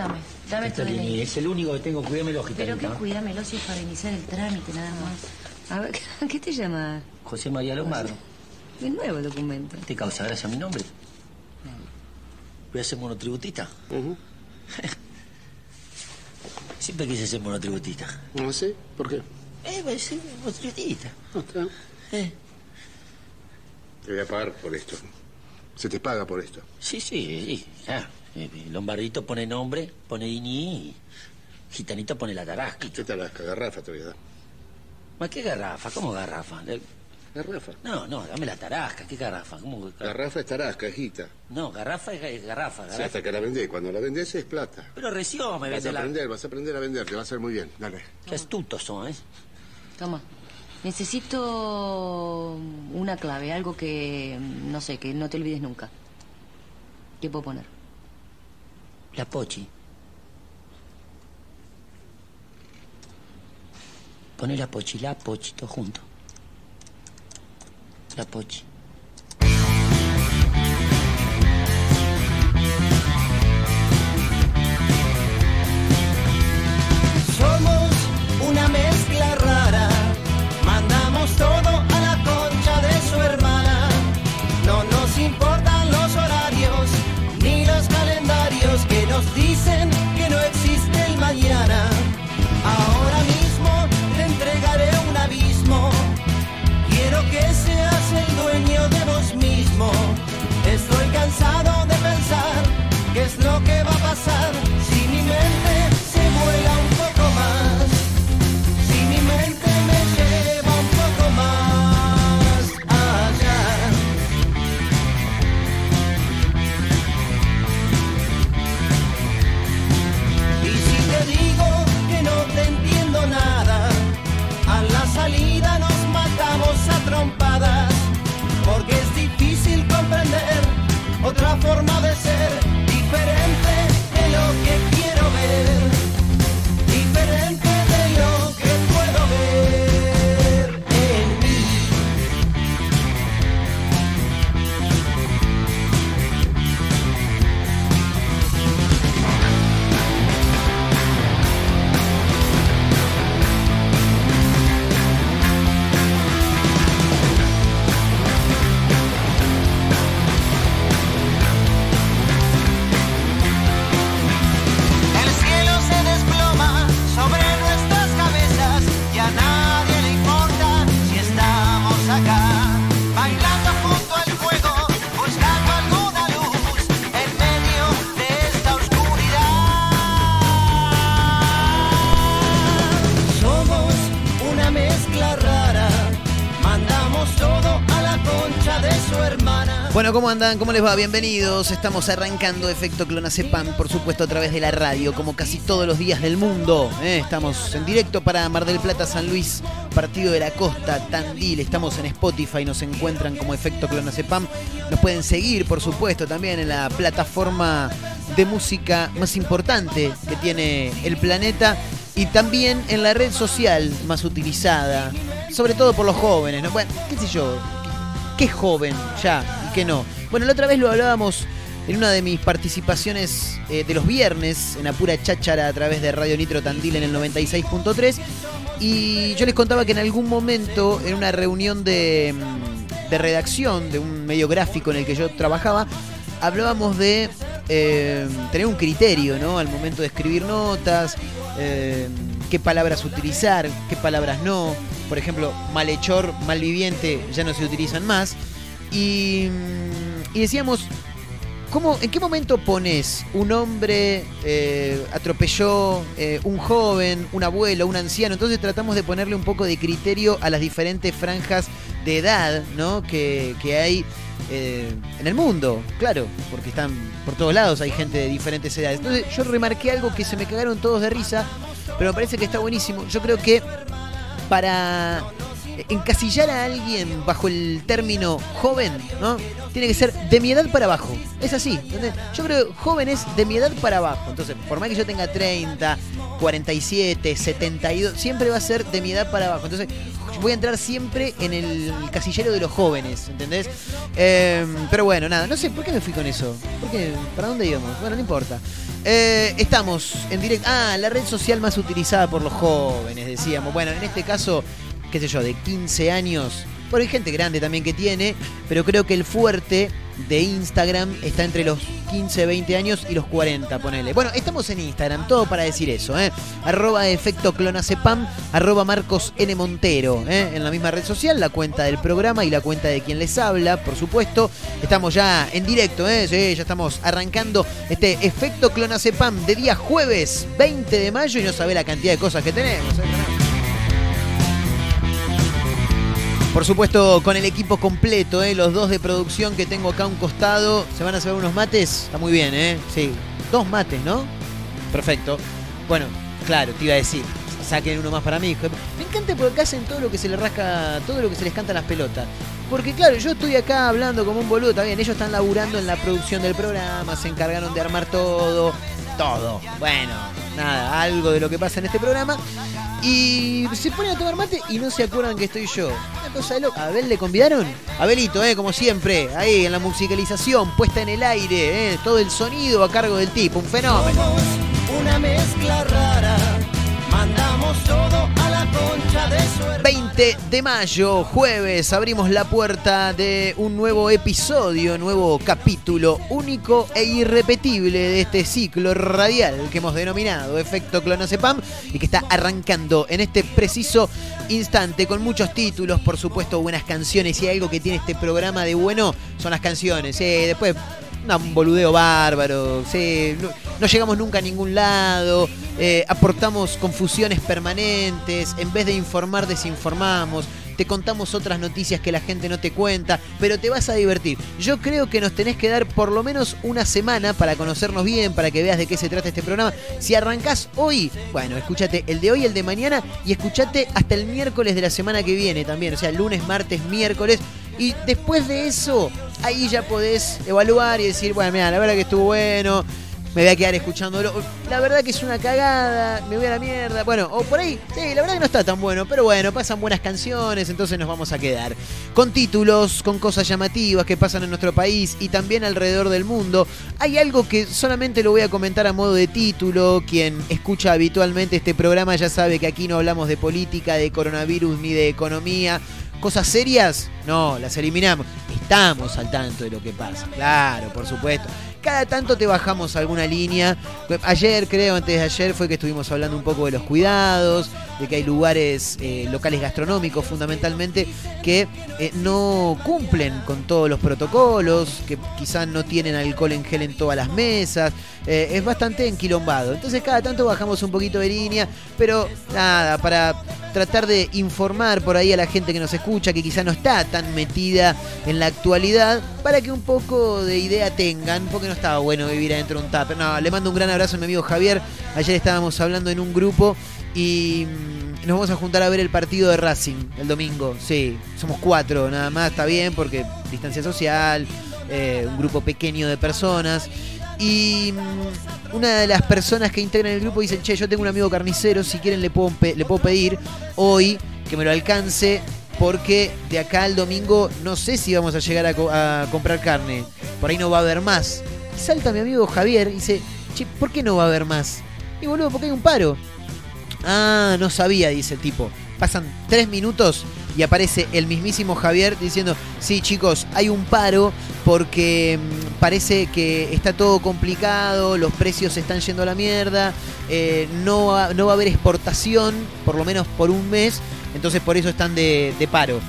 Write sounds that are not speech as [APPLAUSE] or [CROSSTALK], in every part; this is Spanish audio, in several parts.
Dame, dame tu DNI. es el único que tengo, cuídamelo, Pero que cuídamelo si es para iniciar el trámite nada más. A ver, [LAUGHS] ¿qué te llamas? José María Lombardo. De nuevo el documento. ¿Te causa gracia mi nombre? Voy a ser monotributista. [LAUGHS] Siempre quise ser monotributista. ¿No sé? ¿Por qué? Eh, voy a ser monotributista. No está. Eh. Te voy a pagar por esto. Se te paga por esto. Sí, sí, sí, ya. Eh, Lombardito pone nombre, pone INI y Gitanito pone la tarasca. ¿Qué las garrafa te voy a dar? ¿Ma qué garrafa? ¿Cómo garrafa? Eh, Garrafa. No, no, dame la tarasca. ¿Qué garrafa? ¿Cómo Garrafa es tarasca, hijita. No, garrafa es garrafa. Garrafa. hasta que la vendés. Cuando la vendés es plata. Pero recién me Vas vende a la... aprender, vas a aprender a vender. Te va a hacer muy bien. Dale. Qué astutos son, ¿eh? Toma. Necesito una clave, algo que, no sé, que no te olvides nunca. ¿Qué puedo poner? La pochi. Pone la pochi, la pochi, todo junto. La pochi. Cansado ¿cómo andan? ¿Cómo les va? Bienvenidos. Estamos arrancando Efecto Clonacepam, por supuesto, a través de la radio, como casi todos los días del mundo. ¿eh? Estamos en directo para Mar del Plata, San Luis, Partido de la Costa, Tandil. Estamos en Spotify, nos encuentran como Efecto Clonacepam. Nos pueden seguir, por supuesto, también en la plataforma de música más importante que tiene el planeta y también en la red social más utilizada, sobre todo por los jóvenes. ¿no? Bueno, qué sé yo, qué joven ya y qué no. Bueno, la otra vez lo hablábamos en una de mis participaciones eh, de los viernes en la pura cháchara a través de Radio Nitro Tandil en el 96.3 y yo les contaba que en algún momento en una reunión de, mm, de redacción de un medio gráfico en el que yo trabajaba hablábamos de eh, tener un criterio ¿no? al momento de escribir notas, eh, qué palabras utilizar, qué palabras no. Por ejemplo, malhechor, malviviente ya no se utilizan más. Y, mm, y decíamos, ¿cómo, ¿en qué momento pones un hombre eh, atropelló eh, un joven, un abuelo, un anciano? Entonces tratamos de ponerle un poco de criterio a las diferentes franjas de edad ¿no? que, que hay eh, en el mundo, claro, porque están por todos lados, hay gente de diferentes edades. Entonces yo remarqué algo que se me cagaron todos de risa, pero me parece que está buenísimo. Yo creo que para encasillar a alguien bajo el término joven, ¿no? Tiene que ser de mi edad para abajo. Es así. ¿entendés? Yo creo que joven es de mi edad para abajo. Entonces, por más que yo tenga 30, 47, 72, siempre va a ser de mi edad para abajo. Entonces, voy a entrar siempre en el casillero de los jóvenes, ¿entendés? Eh, pero bueno, nada, no sé, ¿por qué me fui con eso? ¿Por qué? ¿Para dónde íbamos? Bueno, no importa. Eh, estamos en directo. Ah, la red social más utilizada por los jóvenes, decíamos. Bueno, en este caso, qué sé yo, de 15 años. Bueno, hay gente grande también que tiene, pero creo que el fuerte de Instagram está entre los 15, 20 años y los 40, ponele. Bueno, estamos en Instagram, todo para decir eso, ¿eh? Arroba efecto clonacepam, arroba Marcos N. Montero, ¿eh? En la misma red social, la cuenta del programa y la cuenta de quien les habla, por supuesto. Estamos ya en directo, ¿eh? Sí, ya estamos arrancando este efecto clonacepam de día jueves 20 de mayo y no sabe la cantidad de cosas que tenemos. ¿eh? Por supuesto, con el equipo completo, ¿eh? los dos de producción que tengo acá a un costado. ¿Se van a hacer unos mates? Está muy bien, ¿eh? Sí, dos mates, ¿no? Perfecto. Bueno, claro, te iba a decir, saquen uno más para mí. Me encanta porque acá hacen todo lo que se les rasca, todo lo que se les canta a las pelotas. Porque claro, yo estoy acá hablando como un boludo, bien, ellos están laburando en la producción del programa, se encargaron de armar todo, todo. Bueno, nada, algo de lo que pasa en este programa. Y se ponen a tomar mate y no se acuerdan que estoy yo. Cosa de loco. ¿A Abel le convidaron? Abelito, eh, como siempre, ahí en la musicalización, puesta en el aire, eh, todo el sonido a cargo del tipo, un fenómeno. Somos una mezcla rara, de su hermana. 20 de mayo, jueves, abrimos la puerta de un nuevo episodio, nuevo capítulo único e irrepetible de este ciclo radial que hemos denominado Efecto Clonazepam y que está arrancando en este preciso instante con muchos títulos, por supuesto, buenas canciones y algo que tiene este programa de bueno son las canciones. eh, después un boludeo bárbaro, no llegamos nunca a ningún lado, eh, aportamos confusiones permanentes, en vez de informar desinformamos, te contamos otras noticias que la gente no te cuenta, pero te vas a divertir. Yo creo que nos tenés que dar por lo menos una semana para conocernos bien, para que veas de qué se trata este programa. Si arrancás hoy, bueno, escúchate el de hoy, el de mañana y escúchate hasta el miércoles de la semana que viene también, o sea, lunes, martes, miércoles. Y después de eso, ahí ya podés evaluar y decir, bueno, mira, la verdad que estuvo bueno, me voy a quedar escuchándolo. La verdad que es una cagada, me voy a la mierda. Bueno, o por ahí, sí, la verdad que no está tan bueno, pero bueno, pasan buenas canciones, entonces nos vamos a quedar. Con títulos, con cosas llamativas que pasan en nuestro país y también alrededor del mundo. Hay algo que solamente lo voy a comentar a modo de título. Quien escucha habitualmente este programa ya sabe que aquí no hablamos de política, de coronavirus ni de economía. ¿Cosas serias? No, las eliminamos. Estamos al tanto de lo que pasa. Claro, por supuesto. Cada tanto te bajamos alguna línea. Ayer, creo, antes de ayer, fue que estuvimos hablando un poco de los cuidados, de que hay lugares, eh, locales gastronómicos fundamentalmente, que eh, no cumplen con todos los protocolos, que quizás no tienen alcohol en gel en todas las mesas. Eh, es bastante enquilombado. Entonces cada tanto bajamos un poquito de línea, pero nada, para tratar de informar por ahí a la gente que nos escucha, que quizá no está tan metida en la actualidad, para que un poco de idea tengan, porque no estaba bueno vivir adentro de un tupper. No, le mando un gran abrazo a mi amigo Javier. Ayer estábamos hablando en un grupo y mm, nos vamos a juntar a ver el partido de Racing el domingo. Sí, somos cuatro, nada más, está bien, porque distancia social, eh, un grupo pequeño de personas. Y mm, una de las personas que integran el grupo dice, che, yo tengo un amigo carnicero, si quieren le puedo, le puedo pedir hoy que me lo alcance, porque de acá al domingo no sé si vamos a llegar a, a comprar carne. Por ahí no va a haber más. Y salta mi amigo Javier y dice, che, ¿por qué no va a haber más? Y boludo, porque hay un paro. Ah, no sabía, dice el tipo. Pasan tres minutos y aparece el mismísimo Javier diciendo, sí chicos, hay un paro porque mm, parece que está todo complicado, los precios están yendo a la mierda, eh, no, va, no va a haber exportación, por lo menos por un mes, entonces por eso están de paro.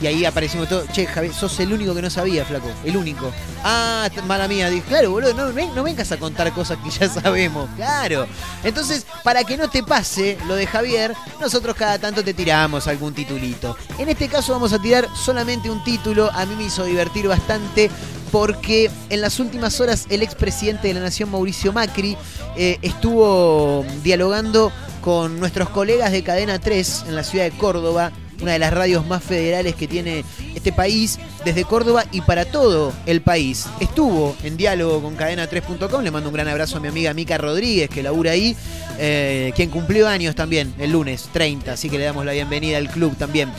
Y ahí aparecimos todos, che, Javier, sos el único que no sabía, flaco, el único. Ah, mala mía, dije, claro, boludo, no, no vengas a contar cosas que ya [LAUGHS] sabemos, claro. Entonces, para que no te pase lo de Javier, nosotros cada tanto te tiramos algún titulito. En este caso vamos a tirar solamente un título, a mí me hizo divertir bastante porque en las últimas horas el expresidente de la Nación, Mauricio Macri, eh, estuvo dialogando con nuestros colegas de Cadena 3 en la ciudad de Córdoba, una de las radios más federales que tiene este país desde Córdoba y para todo el país. Estuvo en diálogo con cadena3.com, le mando un gran abrazo a mi amiga Mica Rodríguez que labura ahí, eh, quien cumplió años también el lunes 30, así que le damos la bienvenida al club también.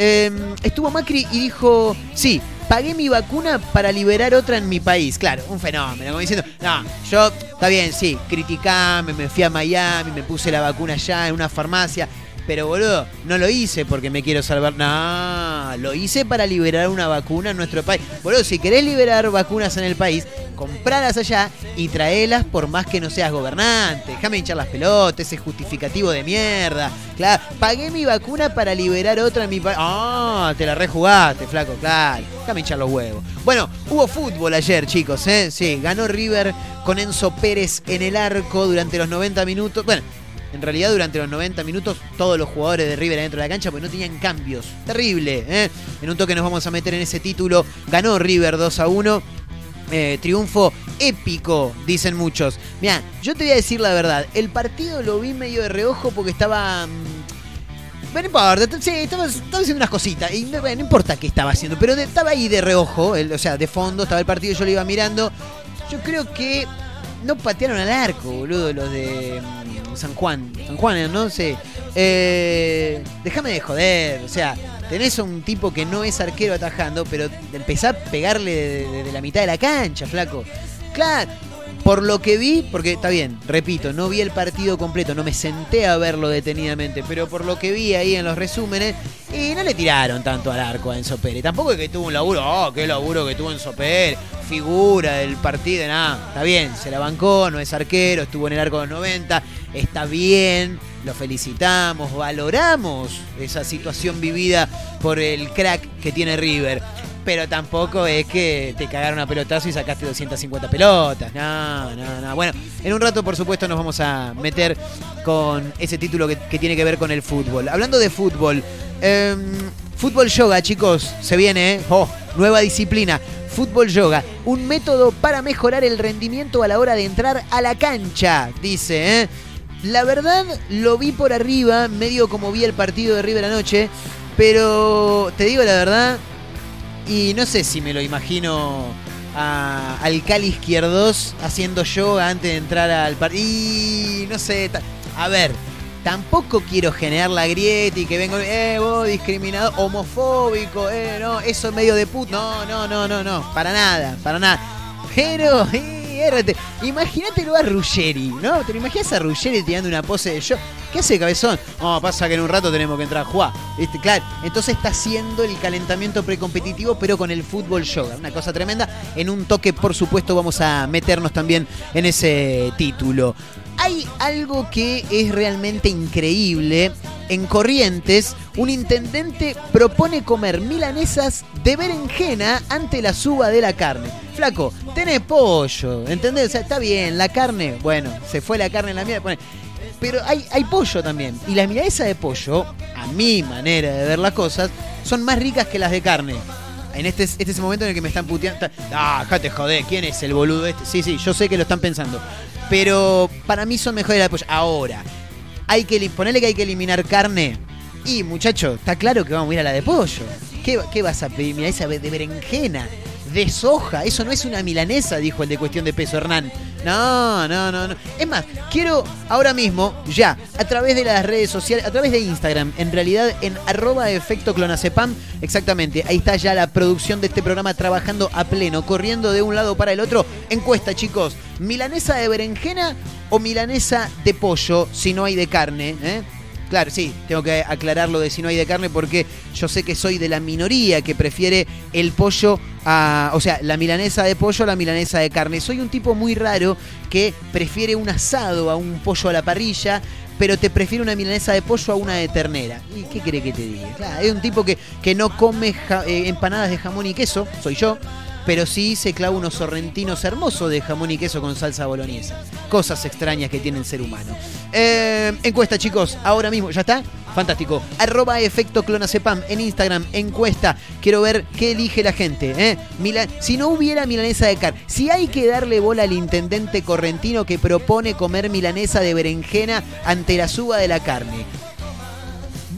Eh, estuvo Macri y dijo, sí, pagué mi vacuna para liberar otra en mi país. Claro, un fenómeno, como diciendo, no, yo, está bien, sí, criticame, me fui a Miami, me puse la vacuna allá en una farmacia. Pero boludo, no lo hice porque me quiero salvar. No, lo hice para liberar una vacuna en nuestro país. Boludo, si querés liberar vacunas en el país, compralas allá y traelas por más que no seas gobernante. Déjame hinchar las pelotas, ese justificativo de mierda. Claro, pagué mi vacuna para liberar otra en mi país. Ah, te la rejugaste, flaco, claro. Déjame hinchar los huevos. Bueno, hubo fútbol ayer, chicos, ¿eh? Sí, ganó River con Enzo Pérez en el arco durante los 90 minutos. Bueno, en realidad, durante los 90 minutos, todos los jugadores de River adentro de la cancha, porque no tenían cambios. Terrible, ¿eh? En un toque nos vamos a meter en ese título. Ganó River 2 a 1. Eh, triunfo épico, dicen muchos. Mira, yo te voy a decir la verdad. El partido lo vi medio de reojo porque estaba. mm, no importa, sí, estaba, haciendo unas cositas. Y no, importa qué estaba haciendo, pero estaba ahí de reojo, el- o sea, de fondo, estaba el partido, yo lo iba mirando. Yo creo que no patearon al arco, boludo, los de mm, San Juan. San Juan, no sé. Eh, déjame de joder, o sea, tenés a un tipo que no es arquero atajando, pero empezá a pegarle de, de la mitad de la cancha, flaco. Claro, por lo que vi, porque está bien, repito, no vi el partido completo, no me senté a verlo detenidamente, pero por lo que vi ahí en los resúmenes, y no le tiraron tanto al arco a Enzo Pérez. Tampoco es que tuvo un laburo, oh, qué laburo que tuvo Enzo Pérez, figura del partido, nada. Está bien, se la bancó, no es arquero, estuvo en el arco de los 90, está bien, lo felicitamos, valoramos esa situación vivida por el crack que tiene River. Pero tampoco es que te cagaron a pelotazo y sacaste 250 pelotas. No, no, no. Bueno, en un rato, por supuesto, nos vamos a meter con ese título que, tiene que ver con el fútbol. Hablando de fútbol, em, fútbol yoga, chicos, se viene, ¿eh? Oh, nueva disciplina. Fútbol yoga, un método para mejorar el rendimiento a la hora de entrar a la cancha, dice, ¿eh? La verdad, lo vi por arriba, medio como vi el partido de River anoche, pero te digo la verdad, y no sé si me lo imagino a- al Cali Izquierdos haciendo yoga antes de entrar al partido. Y no sé, a ver, tampoco quiero generar la grieta y que vengo, eh, vos discriminado, homofóbico, eh, no, eso es medio de puto. No, no, no, no, no, para nada, para nada. Pero, eh, érate, imagínatelo a Ruggeri, ¿no? ¿Te lo imaginas a Ruggeri tirando una pose de yo? ¿Qué hace cabezón? No, pasa que en un rato tenemos que entrar a jugar. ¿Viste? Claro, entonces está haciendo el calentamiento precompetitivo, pero con el fútbol yoga. Una cosa tremenda. En un toque, por supuesto, vamos a meternos también en ese título. Hay algo que es realmente increíble. En Corrientes, un intendente propone comer milanesas de berenjena ante la suba de la carne. Flaco, tenés pollo, ¿entendés? O sea, está bien, la carne, bueno, se fue la carne en la mierda. Pero hay, pollo también. Y las milanesas de pollo, a mi manera de ver las cosas, son más ricas que las de carne. En este, este es momento en el que me están puteando. Ah, jate joder, ¿quién es el boludo este? Sí, sí, yo sé que lo están pensando. Pero para mí son mejores las de pollo. Ahora, hay que ponerle que hay que eliminar carne. Y muchacho, está claro que vamos a ir a la de pollo. ¿Qué, qué vas a pedir? Mira, esa de berenjena, de soja. Eso no es una milanesa, dijo el de cuestión de peso Hernán. No, no, no, no. Es más, quiero ahora mismo, ya, a través de las redes sociales, a través de Instagram, en realidad en arroba efecto clonacepam, exactamente, ahí está ya la producción de este programa trabajando a pleno, corriendo de un lado para el otro. Encuesta, chicos, ¿milanesa de berenjena o milanesa de pollo si no hay de carne? ¿eh? Claro, sí, tengo que aclarar lo de si no hay de carne porque yo sé que soy de la minoría que prefiere el pollo a. O sea, la milanesa de pollo a la milanesa de carne. Soy un tipo muy raro que prefiere un asado a un pollo a la parrilla, pero te prefiere una milanesa de pollo a una de ternera. ¿Y qué quiere que te diga? Claro, es un tipo que, que no come eh, empanadas de jamón y queso, soy yo pero sí se clava unos sorrentinos hermosos de jamón y queso con salsa boloñesa. Cosas extrañas que tiene el ser humano. Eh, encuesta, chicos, ahora mismo, ¿ya está? Fantástico. Arroba efecto clonacepam en Instagram, encuesta. Quiero ver qué elige la gente. ¿eh? Si no hubiera milanesa de carne, si hay que darle bola al intendente correntino que propone comer milanesa de berenjena ante la suba de la carne.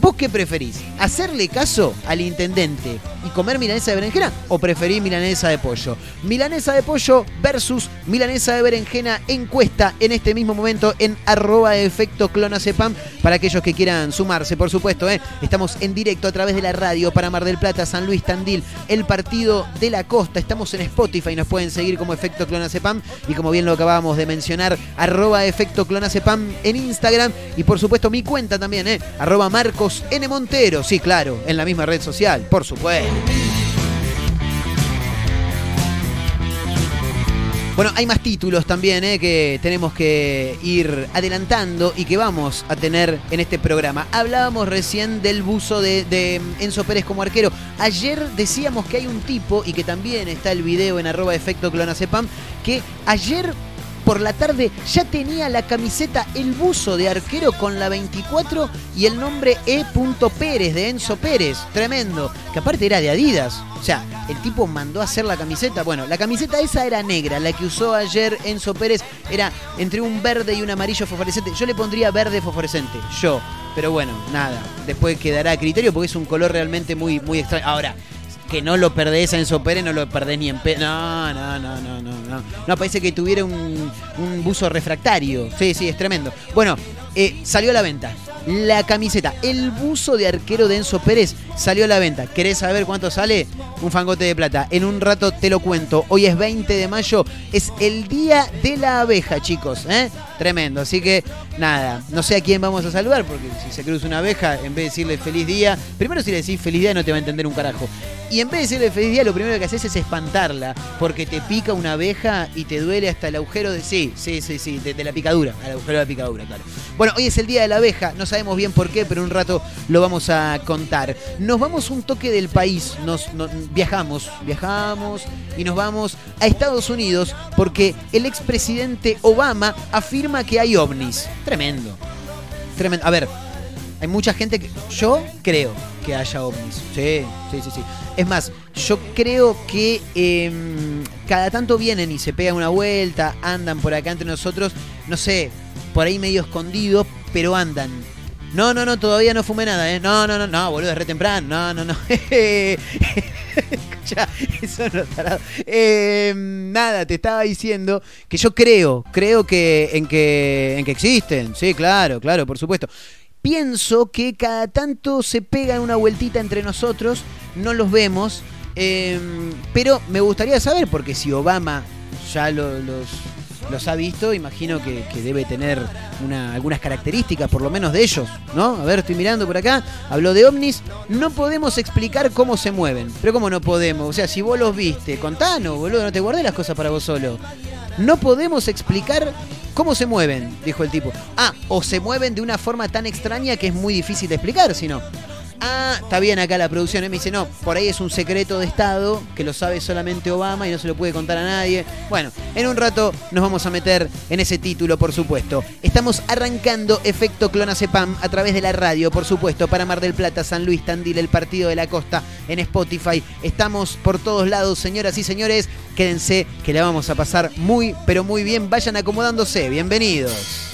¿Vos qué preferís? ¿Hacerle caso al intendente y comer milanesa de berenjena o preferís milanesa de pollo? Milanesa de pollo versus milanesa de berenjena encuesta en este mismo momento en arroba efecto clonacepam para aquellos que quieran sumarse, por supuesto. ¿eh? Estamos en directo a través de la radio para Mar del Plata, San Luis, Tandil, el partido de la costa. Estamos en Spotify, nos pueden seguir como efecto clonacepam y como bien lo acabábamos de mencionar, arroba efecto clonacepam en Instagram y por supuesto mi cuenta también, ¿eh? arroba Marcos N. Montero, sí, claro, en la misma red social, por supuesto. Bueno, hay más títulos también ¿eh? que tenemos que ir adelantando y que vamos a tener en este programa. Hablábamos recién del buzo de, de Enzo Pérez como arquero. Ayer decíamos que hay un tipo, y que también está el video en arroba efecto clonacepam, que ayer por la tarde ya tenía la camiseta El Buzo de arquero con la 24 y el nombre E. Pérez de Enzo Pérez. Tremendo. Que aparte era de Adidas. O sea, el tipo mandó a hacer la camiseta. Bueno, la camiseta esa era negra. La que usó ayer Enzo Pérez era entre un verde y un amarillo fosforescente. Yo le pondría verde fosforescente. Yo. Pero bueno, nada. Después quedará a criterio porque es un color realmente muy, muy extraño. Ahora, que no lo perdés a Enzo Pérez, no lo perdés ni en pe no, no, no, no, no, no. No, parece que tuviera un, un buzo refractario. Sí, sí, es tremendo. Bueno, eh, salió a la venta. La camiseta, el buzo de arquero de Enzo Pérez salió a la venta. ¿Querés saber cuánto sale? Un fangote de plata. En un rato te lo cuento. Hoy es 20 de mayo, es el día de la abeja, chicos. ¿eh? Tremendo. Así que nada, no sé a quién vamos a saludar, porque si se cruza una abeja, en vez de decirle feliz día, primero si le decís feliz día no te va a entender un carajo. Y en vez de decirle feliz día, lo primero que haces es espantarla, porque te pica una abeja y te duele hasta el agujero de. Sí, sí, sí, sí, de, de la picadura, al agujero de la picadura, claro. Bueno, hoy es el día de la abeja, no sabemos bien por qué, pero un rato lo vamos a contar. Nos vamos un toque del país, nos, nos- viajamos, viajamos y nos vamos a Estados Unidos porque el expresidente Obama afirma que hay ovnis. Tremendo. Tremendo. A ver, hay mucha gente que. Yo creo que haya ovnis. Sí, sí, sí, sí. Es más, yo creo que em, cada tanto vienen y se pegan una vuelta, andan por acá entre nosotros, no sé, por ahí medio escondidos, pero andan. No, no, no, todavía no fumé nada, ¿eh? No, no, no, no, boludo, es re temprano. No, no, no. [LAUGHS] Escucha, eso no tarado. Eh, nada, te estaba diciendo que yo creo, creo que en que en que existen. Sí, claro, claro, por supuesto. Pienso que cada tanto se pegan una vueltita entre nosotros, no los vemos, eh, pero me gustaría saber, porque si Obama ya lo- los, los ha visto, imagino que, que debe tener una- algunas características, por lo menos de ellos, ¿no? A ver, estoy mirando por acá, habló de ovnis, no podemos explicar cómo se mueven, pero ¿cómo no podemos? O sea, si vos los viste, contanos, boludo, no te guardé las cosas para vos solo. No podemos explicar cómo se mueven, dijo el tipo. Ah, o se mueven de una forma tan extraña que es muy difícil de explicar, si no. Ah, está bien acá la producción. ¿eh? Me dice, no, por ahí es un secreto de Estado que lo sabe solamente Obama y no se lo puede contar a nadie. Bueno, en un rato nos vamos a meter en ese título, por supuesto. Estamos arrancando Efecto Clonacepam a través de la radio, por supuesto, para Mar del Plata, San Luis, Tandil, el Partido de la Costa, en Spotify. Estamos por todos lados, señoras y señores. Quédense que la vamos a pasar muy, pero muy bien. Vayan acomodándose. Bienvenidos.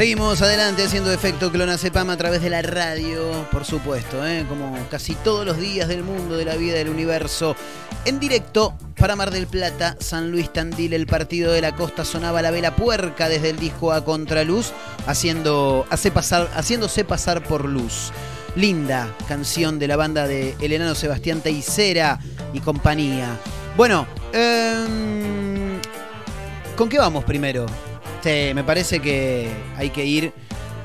Seguimos adelante haciendo efecto Clonazepam a través de la radio, por supuesto, ¿eh? como casi todos los días del mundo, de la vida, del universo. En directo para Mar del Plata, San Luis Tandil, el partido de la costa sonaba la vela puerca desde el disco a contraluz, haciendo, hace pasar, haciéndose pasar por luz. Linda canción de la banda de El enano Sebastián Teicera y compañía. Bueno, em, ¿con qué vamos primero? Sí, me parece que hay que ir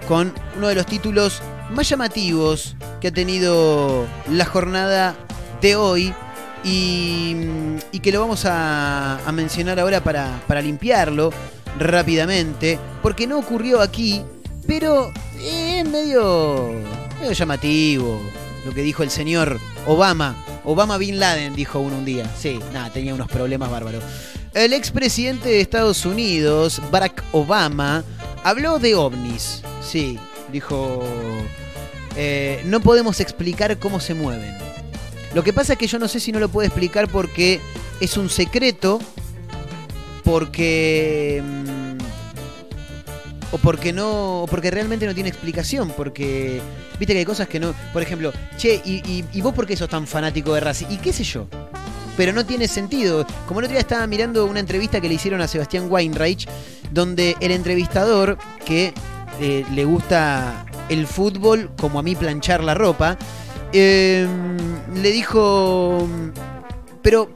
con uno de los títulos más llamativos que ha tenido la jornada de hoy y, que lo vamos a, a mencionar ahora para, para limpiarlo rápidamente, porque no ocurrió aquí, pero es medio, medio llamativo lo que dijo el señor Obama. Obama Bin Laden, dijo uno un día. Sí, nada, tenía unos problemas bárbaros. El expresidente de Estados Unidos, Barack Obama, habló de ovnis. Sí, dijo, eh, no podemos explicar cómo se mueven. Lo que pasa es que yo no sé si no lo puedo explicar porque es un secreto, porque... mm, o porque no, o porque realmente no tiene explicación, porque viste que hay cosas que no, por ejemplo, che, y, vos por qué sos tan fanático de Racing? ¿Y qué sé yo? Pero no tiene sentido. Como el otro día estaba mirando una entrevista que le hicieron a Sebastián Weinreich, donde el entrevistador, que eh, le gusta el fútbol como a mí planchar la ropa, eh, le dijo, pero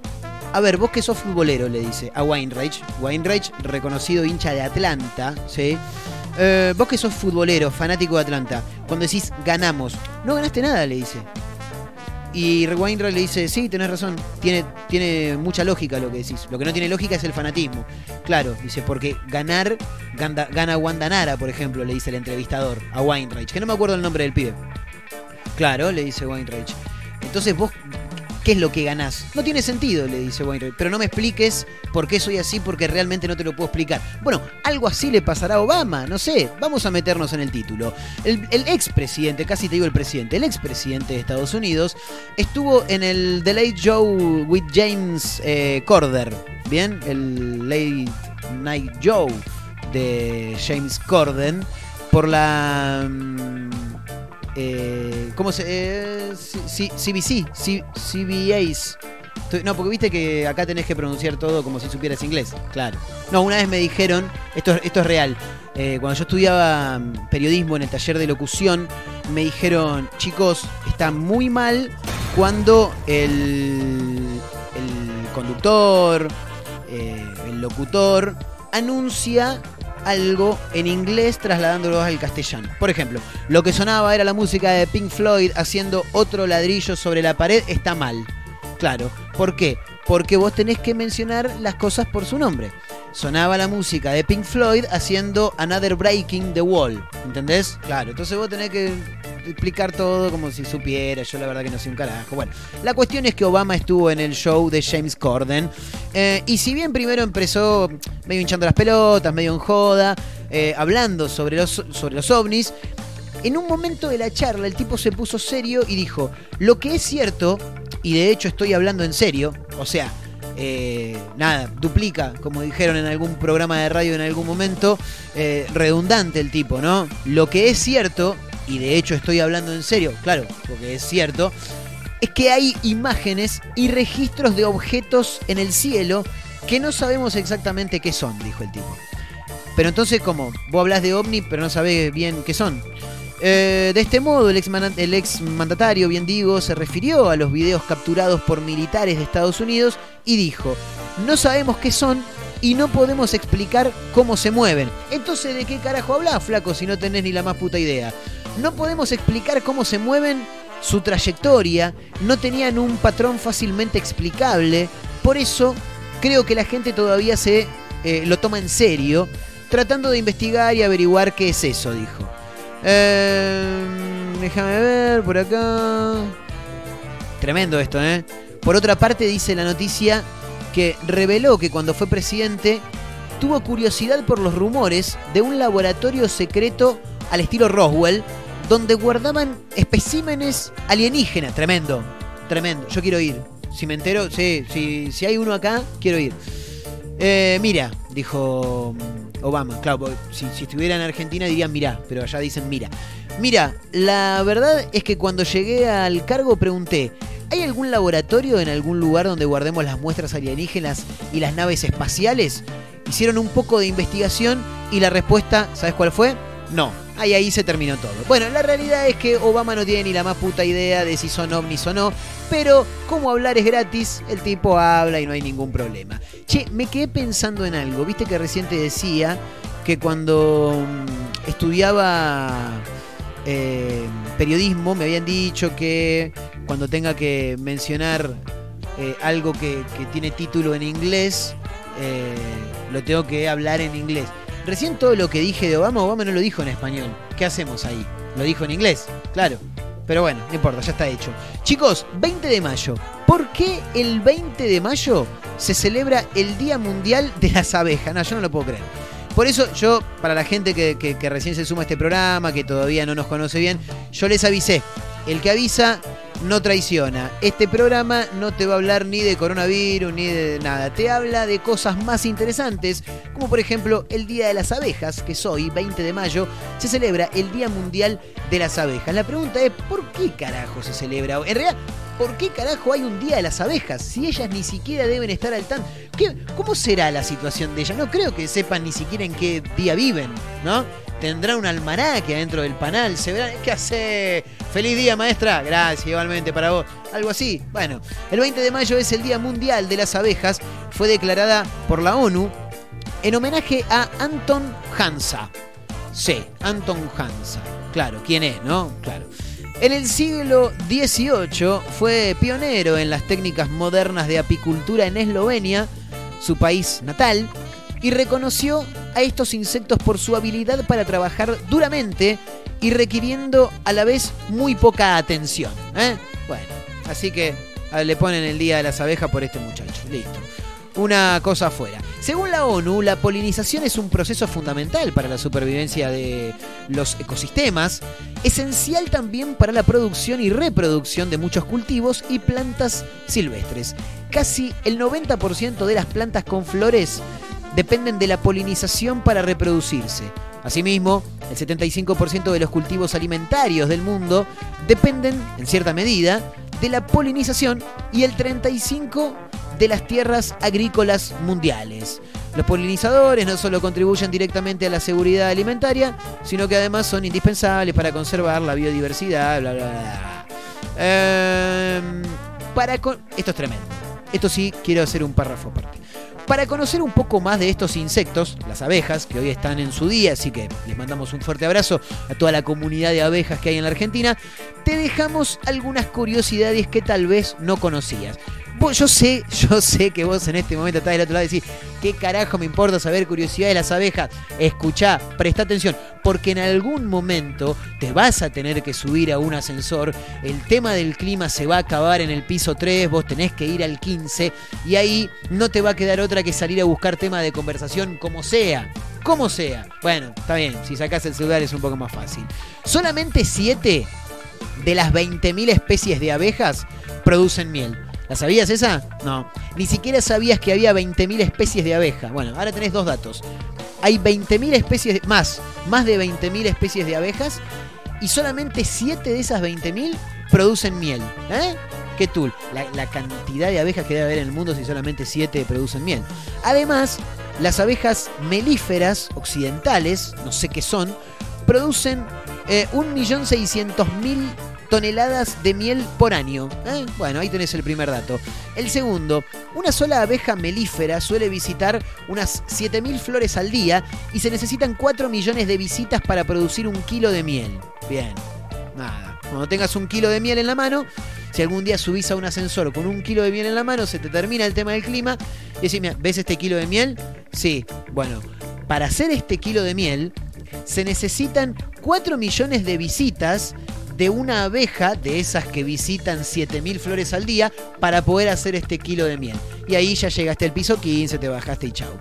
A ver, vos que sos futbolero, le dice a Weinreich. Weinreich, reconocido hincha de Atlanta, ¿sí? Eh, vos que sos futbolero, fanático de Atlanta, cuando decís ganamos, no ganaste nada, le dice. Y Weinreich le dice, sí, tenés razón, tiene, tiene mucha lógica lo que decís. Lo que no tiene lógica es el fanatismo. Claro, dice, porque ganar, gana, gana Wanda Nara, por ejemplo, le dice el entrevistador a Weinreich, que no me acuerdo el nombre del pibe. Claro, le dice Weinreich. Entonces vos, ¿qué es lo que ganás? No tiene sentido, le dice Weinreich. Pero no me expliques por qué soy así, porque realmente no te lo puedo explicar. Bueno, algo así le pasará a Obama, no sé. Vamos a meternos en el título. El, expresidente, casi te digo el presidente, el expresidente de Estados Unidos, estuvo en el The Late Show with James eh, Corder. Bien, el Late Night Show de James Corden por la. mm, eh, ¿Cómo se.? Eh, CBC, C- CBAs. No, porque viste que acá tenés que pronunciar todo como si supieras inglés. Claro. No, una vez me dijeron, esto, es- esto es real, eh, cuando yo estudiaba mm, periodismo en el taller de locución, me dijeron, chicos, está muy mal cuando el, el conductor, eh, el locutor, anuncia algo en inglés trasladándolo al castellano. Por ejemplo, lo que sonaba era la música de Pink Floyd haciendo otro ladrillo sobre la pared, está mal. Claro, ¿por qué? Porque vos tenés que mencionar las cosas por su nombre. Sonaba la música de Pink Floyd haciendo Another Breaking the Wall, ¿entendés? Claro, entonces vos tenés que explicar todo como si supiera, yo la verdad que no sé un carajo. Bueno, la cuestión es que Obama estuvo en el show de James Corden eh, y si bien primero empezó medio hinchando las pelotas, medio en joda, eh, hablando sobre los, sobre los ovnis, en un momento de la charla el tipo se puso serio y dijo, lo que es cierto, y de hecho estoy hablando en serio, o sea, eh, nada, duplica, como dijeron en algún programa de radio en algún momento, eh, redundante el tipo, ¿no? Lo que es cierto, y de hecho estoy hablando en serio, claro, porque es cierto, es que hay imágenes y registros de objetos en el cielo que no sabemos exactamente qué son, dijo el tipo. Pero entonces, ¿cómo? Vos hablas de ovni, pero no sabés bien qué son. Eh, de este modo, el ex, el ex mandatario, bien digo, se refirió a los videos capturados por militares de Estados Unidos y dijo, no sabemos qué son y no podemos explicar cómo se mueven. Entonces, ¿de qué carajo hablas, flaco, si no tenés ni la más puta idea? No podemos explicar cómo se mueven, su trayectoria, no tenían un patrón fácilmente explicable, por eso creo que la gente todavía se eh, lo toma en serio, tratando de investigar y averiguar qué es eso, dijo. Eh, déjame ver por acá. Tremendo esto, ¿eh? Por otra parte, dice la noticia que reveló que cuando fue presidente tuvo curiosidad por los rumores de un laboratorio secreto al estilo Roswell, donde guardaban especímenes alienígenas. Tremendo, tremendo. Yo quiero ir. Si me entero, sí, si, si hay uno acá, quiero ir. Eh, mira, dijo mm, Obama. Claro, porque si, si estuviera en Argentina dirían mirá, pero allá dicen mira. Mira, la verdad es que cuando llegué al cargo pregunté, ¿hay algún laboratorio en algún lugar donde guardemos las muestras alienígenas y las naves espaciales? Hicieron un poco de investigación y la respuesta, ¿sabes cuál fue? No. Ahí ahí se terminó todo. Bueno, la realidad es que Obama no tiene ni la más puta idea de si son ovnis o no, pero como hablar es gratis, el tipo habla y no hay ningún problema. Che, me quedé pensando en algo. Viste que recién te decía que cuando mm, estudiaba eh, periodismo me habían dicho que cuando tenga que mencionar eh, algo que, que tiene título en inglés, eh, lo tengo que hablar en inglés. Recién todo lo que dije de Obama, Obama no lo dijo en español. ¿Qué hacemos ahí? Lo dijo en inglés, claro. Pero bueno, no importa, ya está hecho. Chicos, 20 de mayo. ¿Por qué el 20 de mayo se celebra el Día Mundial de las Abejas? No, yo no lo puedo creer. Por eso yo, para la gente que, que- que recién se suma a este programa, que todavía no nos conoce bien, yo les avisé. El que avisa no traiciona. Este programa no te va a hablar ni de coronavirus ni de nada. Te habla de cosas más interesantes, como por ejemplo el Día de las Abejas, que es hoy, 20 de mayo, se celebra el Día Mundial de las Abejas. La pregunta es, ¿por qué carajo se celebra? En realidad, ¿por qué carajo hay un Día de las Abejas? Si ellas ni siquiera deben estar al tanto. ¿Qué- ¿Cómo será la situación de ellas? No creo que sepan ni siquiera en qué día viven, ¿no? Tendrá un almanaque adentro del panal, se verá, ¿qué hace? Feliz día, maestra. Gracias, igualmente para vos. Algo así. Bueno, el 20 de mayo es el Día Mundial de las Abejas. Fue declarada por la ONU en homenaje a Anton Hansa. Sí, Anton Hansa. Claro, ¿quién es, no? Claro. En el siglo XVIII fue pionero en las técnicas modernas de apicultura en Eslovenia, su país natal, y reconoció a estos insectos por su habilidad para trabajar duramente y requiriendo a la vez muy poca atención. ¿eh? Bueno, así que le ponen el día de las abejas por este muchacho. Listo. Una cosa afuera. Según la ONU, la polinización es un proceso fundamental para la supervivencia de los ecosistemas, esencial también para la producción y reproducción de muchos cultivos y plantas silvestres. Casi el 90% de las plantas con flores dependen de la polinización para reproducirse. Asimismo, el 75% de los cultivos alimentarios del mundo dependen, en cierta medida, de la polinización y el 35% de las tierras agrícolas mundiales. Los polinizadores no solo contribuyen directamente a la seguridad alimentaria, sino que además son indispensables para conservar la biodiversidad, bla, bla, bla. Em, Esto es tremendo. Esto sí, quiero hacer un párrafo aparte. Para conocer un poco más de estos insectos, las abejas, que hoy están en su día, así que les mandamos un fuerte abrazo a toda la comunidad de abejas que hay en la Argentina, te dejamos algunas curiosidades que tal vez no conocías yo sé, [LAUGHS] yo sé que vos en este momento estás del otro lado y decís, ¿qué carajo me importa saber curiosidad de las abejas? Escuchá, presta atención, porque en algún momento te vas a tener que subir a un ascensor, el tema del clima se va a acabar en el piso 3, vos tenés que ir al 15 y ahí no te va a quedar otra que salir a buscar tema de conversación como sea. Como sea. Bueno, está bien, si sacás el celular es un poco más fácil. Solamente 7 de las 20.000 especies de abejas producen miel. ¿La sabías esa? No. Ni siquiera sabías que había 20.000 especies de abeja. Bueno, ahora tenés dos datos. Hay 20.000 especies, más, más de 20.000 especies de abejas y solamente 7 de esas 20.000 producen miel. ¿Eh? ¿Qué? La, la, cantidad de abejas que debe haber en el mundo si solamente 7 producen miel. Además, las abejas melíferas occidentales, no sé qué son, producen eh, 1.600.000 toneladas de miel por año. ¿eh? Bueno, ahí tenés el primer dato. El segundo, una sola abeja melífera suele visitar unas 7.000 flores al día y se necesitan 4 millones de visitas para producir un kilo de miel. Bien, nada. Cuando tengas un kilo de miel en la mano, si algún día subís a un ascensor con un kilo de miel en la mano, se te termina el tema del clima. Y decís, ¿ves este kilo de miel? Sí, bueno, para hacer este kilo de miel se necesitan 4 millones de visitas de una abeja, de esas que visitan 7000 flores al día, para poder hacer este kilo de miel. Y ahí ya llegaste al piso 15, te bajaste y chau.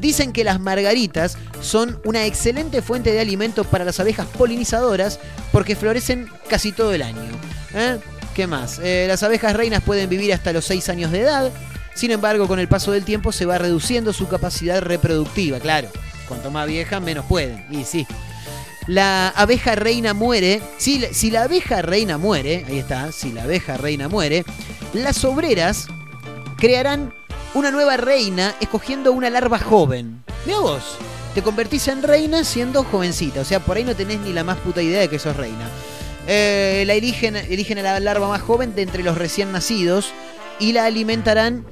Dicen que las margaritas son una excelente fuente de alimento para las abejas polinizadoras porque florecen casi todo el año. ¿Eh? ¿Qué más? Eh, las abejas reinas pueden vivir hasta los 6 años de edad. Sin embargo, con el paso del tiempo se va reduciendo su capacidad reproductiva, claro. Cuanto más vieja, menos pueden. Y sí, la abeja reina muere, si, si, la abeja reina muere, ahí está, si la abeja reina muere, las obreras crearán una nueva reina escogiendo una larva joven. Mira vos, te convertís en reina siendo jovencita, o sea, por ahí no tenés ni la más puta idea de que sos reina. Eh, la eligen, eligen a la larva más joven de entre los recién nacidos y la alimentarán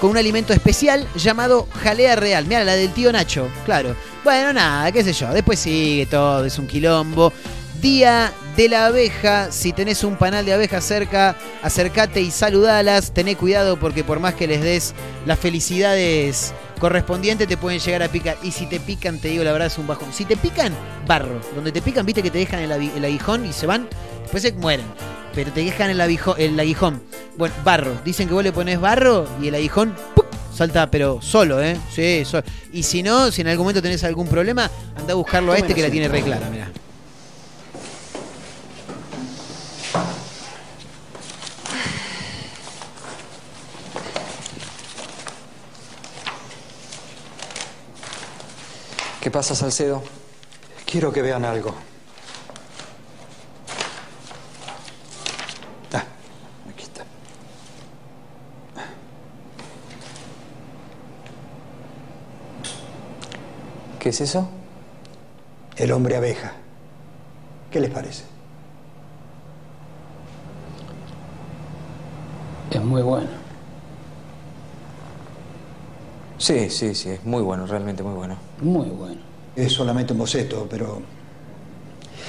con un alimento especial llamado jalea real. Mira, la del tío Nacho, claro. Bueno, nada, qué sé yo. Después sigue todo, es un quilombo. Día de la abeja. Si tenés un panal de abejas cerca, acércate y saludalas. Tené cuidado porque por más que les des las felicidades correspondientes, te pueden llegar a picar. Y si te pican, te digo la verdad, es un bajón. Si te pican, barro. Donde te pican, viste que te dejan el, aguijón y se van, después se mueren pero te dejan el, el aguijón. Bueno, barro. Dicen que vos le pones barro y el aguijón salta, pero solo, ¿eh? Sí, solo. Y si no, si en algún momento tenés algún problema, anda a buscarlo a este que la tiene re clara, mirá. ¿Qué pasa, Salcedo? Quiero que vean algo. ¿Qué es eso? El hombre abeja. ¿Qué les parece? Es muy bueno. Sí, sí, sí, es muy bueno, realmente muy bueno. Muy bueno. Es solamente un boceto, pero...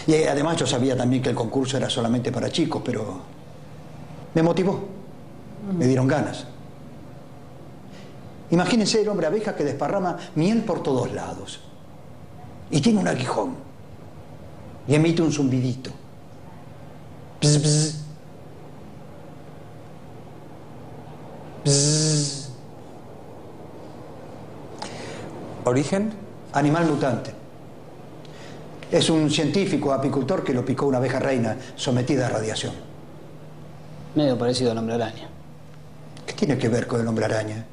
Y eh, además yo sabía también que el concurso era solamente para chicos, pero... Me motivó. Me dieron ganas. Imagínense el hombre abeja que desparrama miel por todos lados. Y tiene un aguijón. Y emite un zumbidito. Bzz, bzz. Bzz. ¿Origen? Animal mutante. Es un científico apicultor que lo picó una abeja reina sometida a radiación. Medio parecido al hombre araña. ¿Qué tiene que ver con el hombre araña?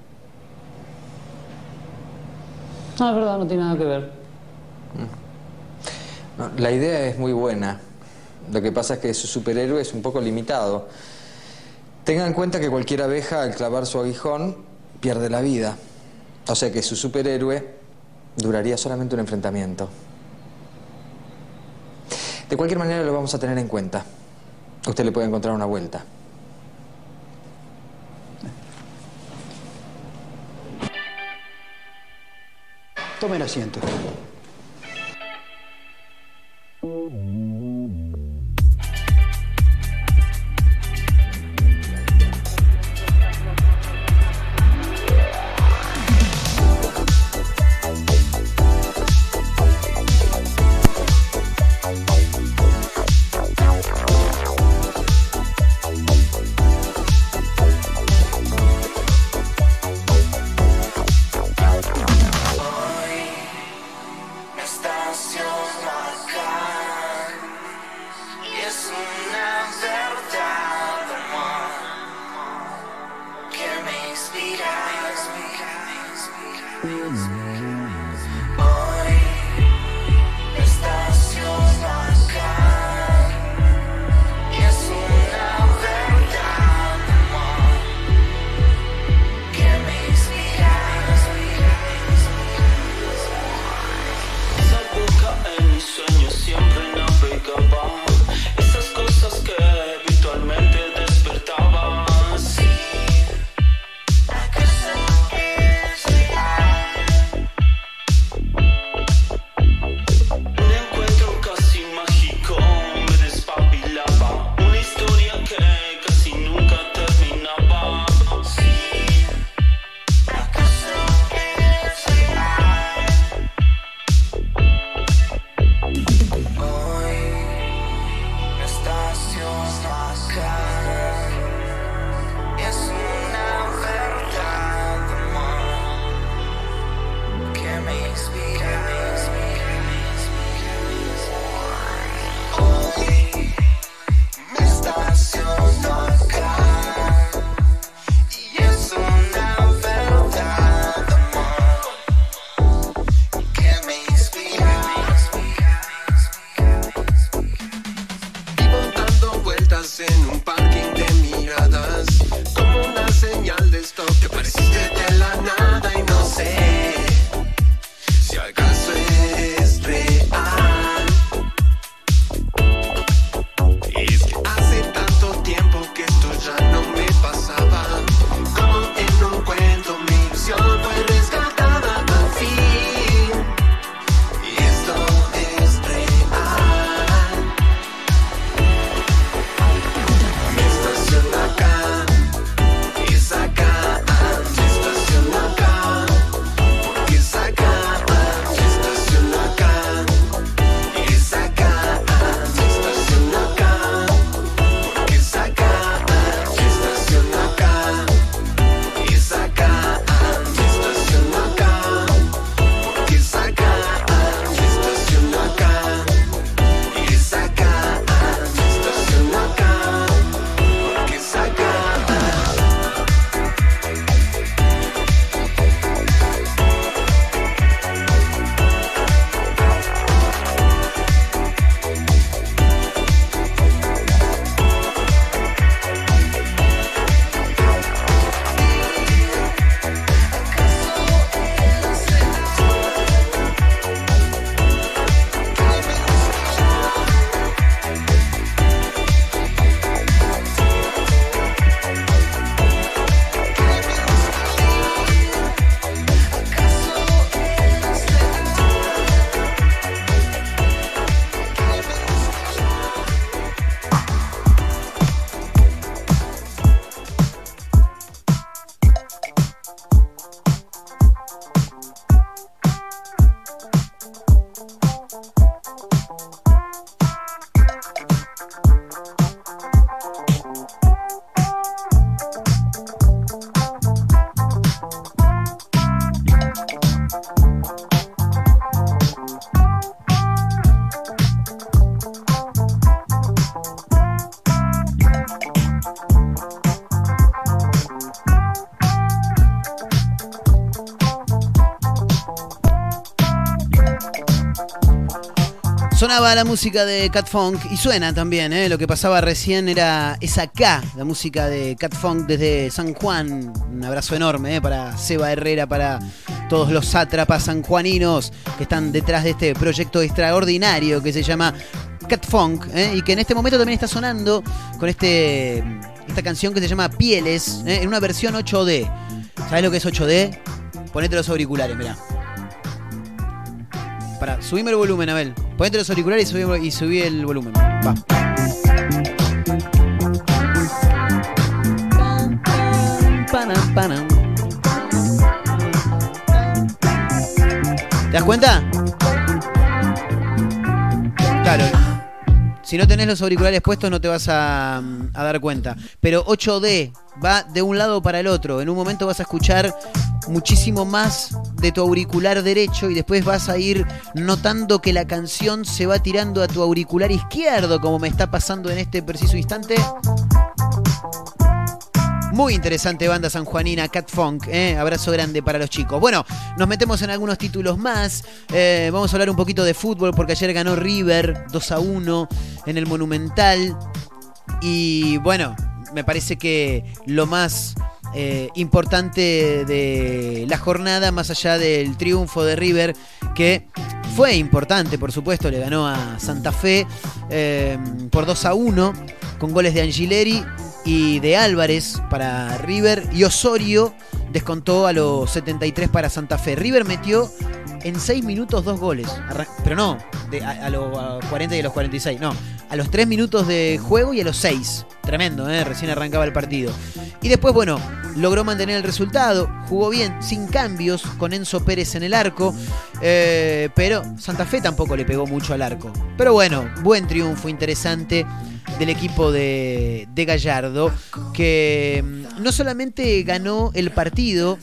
No, es verdad, no tiene nada que ver. La idea es muy buena. Lo que pasa es que su superhéroe es un poco limitado. Tengan en cuenta que cualquier abeja al clavar su aguijón pierde la vida. O sea que su superhéroe duraría solamente un enfrentamiento. De cualquier manera lo vamos a tener en cuenta. Usted le puede encontrar una vuelta. Tomen asiento. La música de Cat Funk y suena también, ¿eh? lo que pasaba recién era esa K, la música de Cat Funk desde San Juan. Un abrazo enorme ¿eh? para Seba Herrera, para todos los sátrapas sanjuaninos que están detrás de este proyecto extraordinario que se llama Cat Funk ¿eh? y que en este momento también está sonando con este, esta canción que se llama Pieles ¿eh? en una versión 8D. ¿Sabes lo que es 8D? Ponete los auriculares, mirá. Para, subime el volumen, Abel. Ponete los auriculares y subí, el volumen. Va. ¿Te das cuenta? Claro. Si no tenés los auriculares puestos no te vas a, a dar cuenta. Pero 8D va de un lado para el otro. En un momento vas a escuchar muchísimo más de tu auricular derecho y después vas a ir notando que la canción se va tirando a tu auricular izquierdo, como me está pasando en este preciso instante. Muy interesante banda sanjuanina, Cat Funk. ¿eh? Abrazo grande para los chicos. Bueno, nos metemos en algunos títulos más. Eh, vamos a hablar un poquito de fútbol porque ayer ganó River 2 a 1 en el Monumental. Y bueno, me parece que lo más eh, importante de la jornada, más allá del triunfo de River, que fue importante, por supuesto, le ganó a Santa Fe por 2 a 1, con goles de Angileri y de Álvarez para River, y Osorio descontó a los 73 para Santa Fe. River metió en 6 minutos dos goles, pero no a, los a 40 y a los 46, no, a los 3 minutos de juego y a los 6. Tremendo, ¿eh? recién arrancaba el partido. Y después, bueno, logró mantener el resultado, jugó bien, sin cambios, con Enzo Pérez en el arco, eh, pero Santa Fe tampoco le pegó mucho al arco. Pero bueno, buen triunfo, interesante del equipo de, de Gallardo, que mm, no solamente ganó el partido,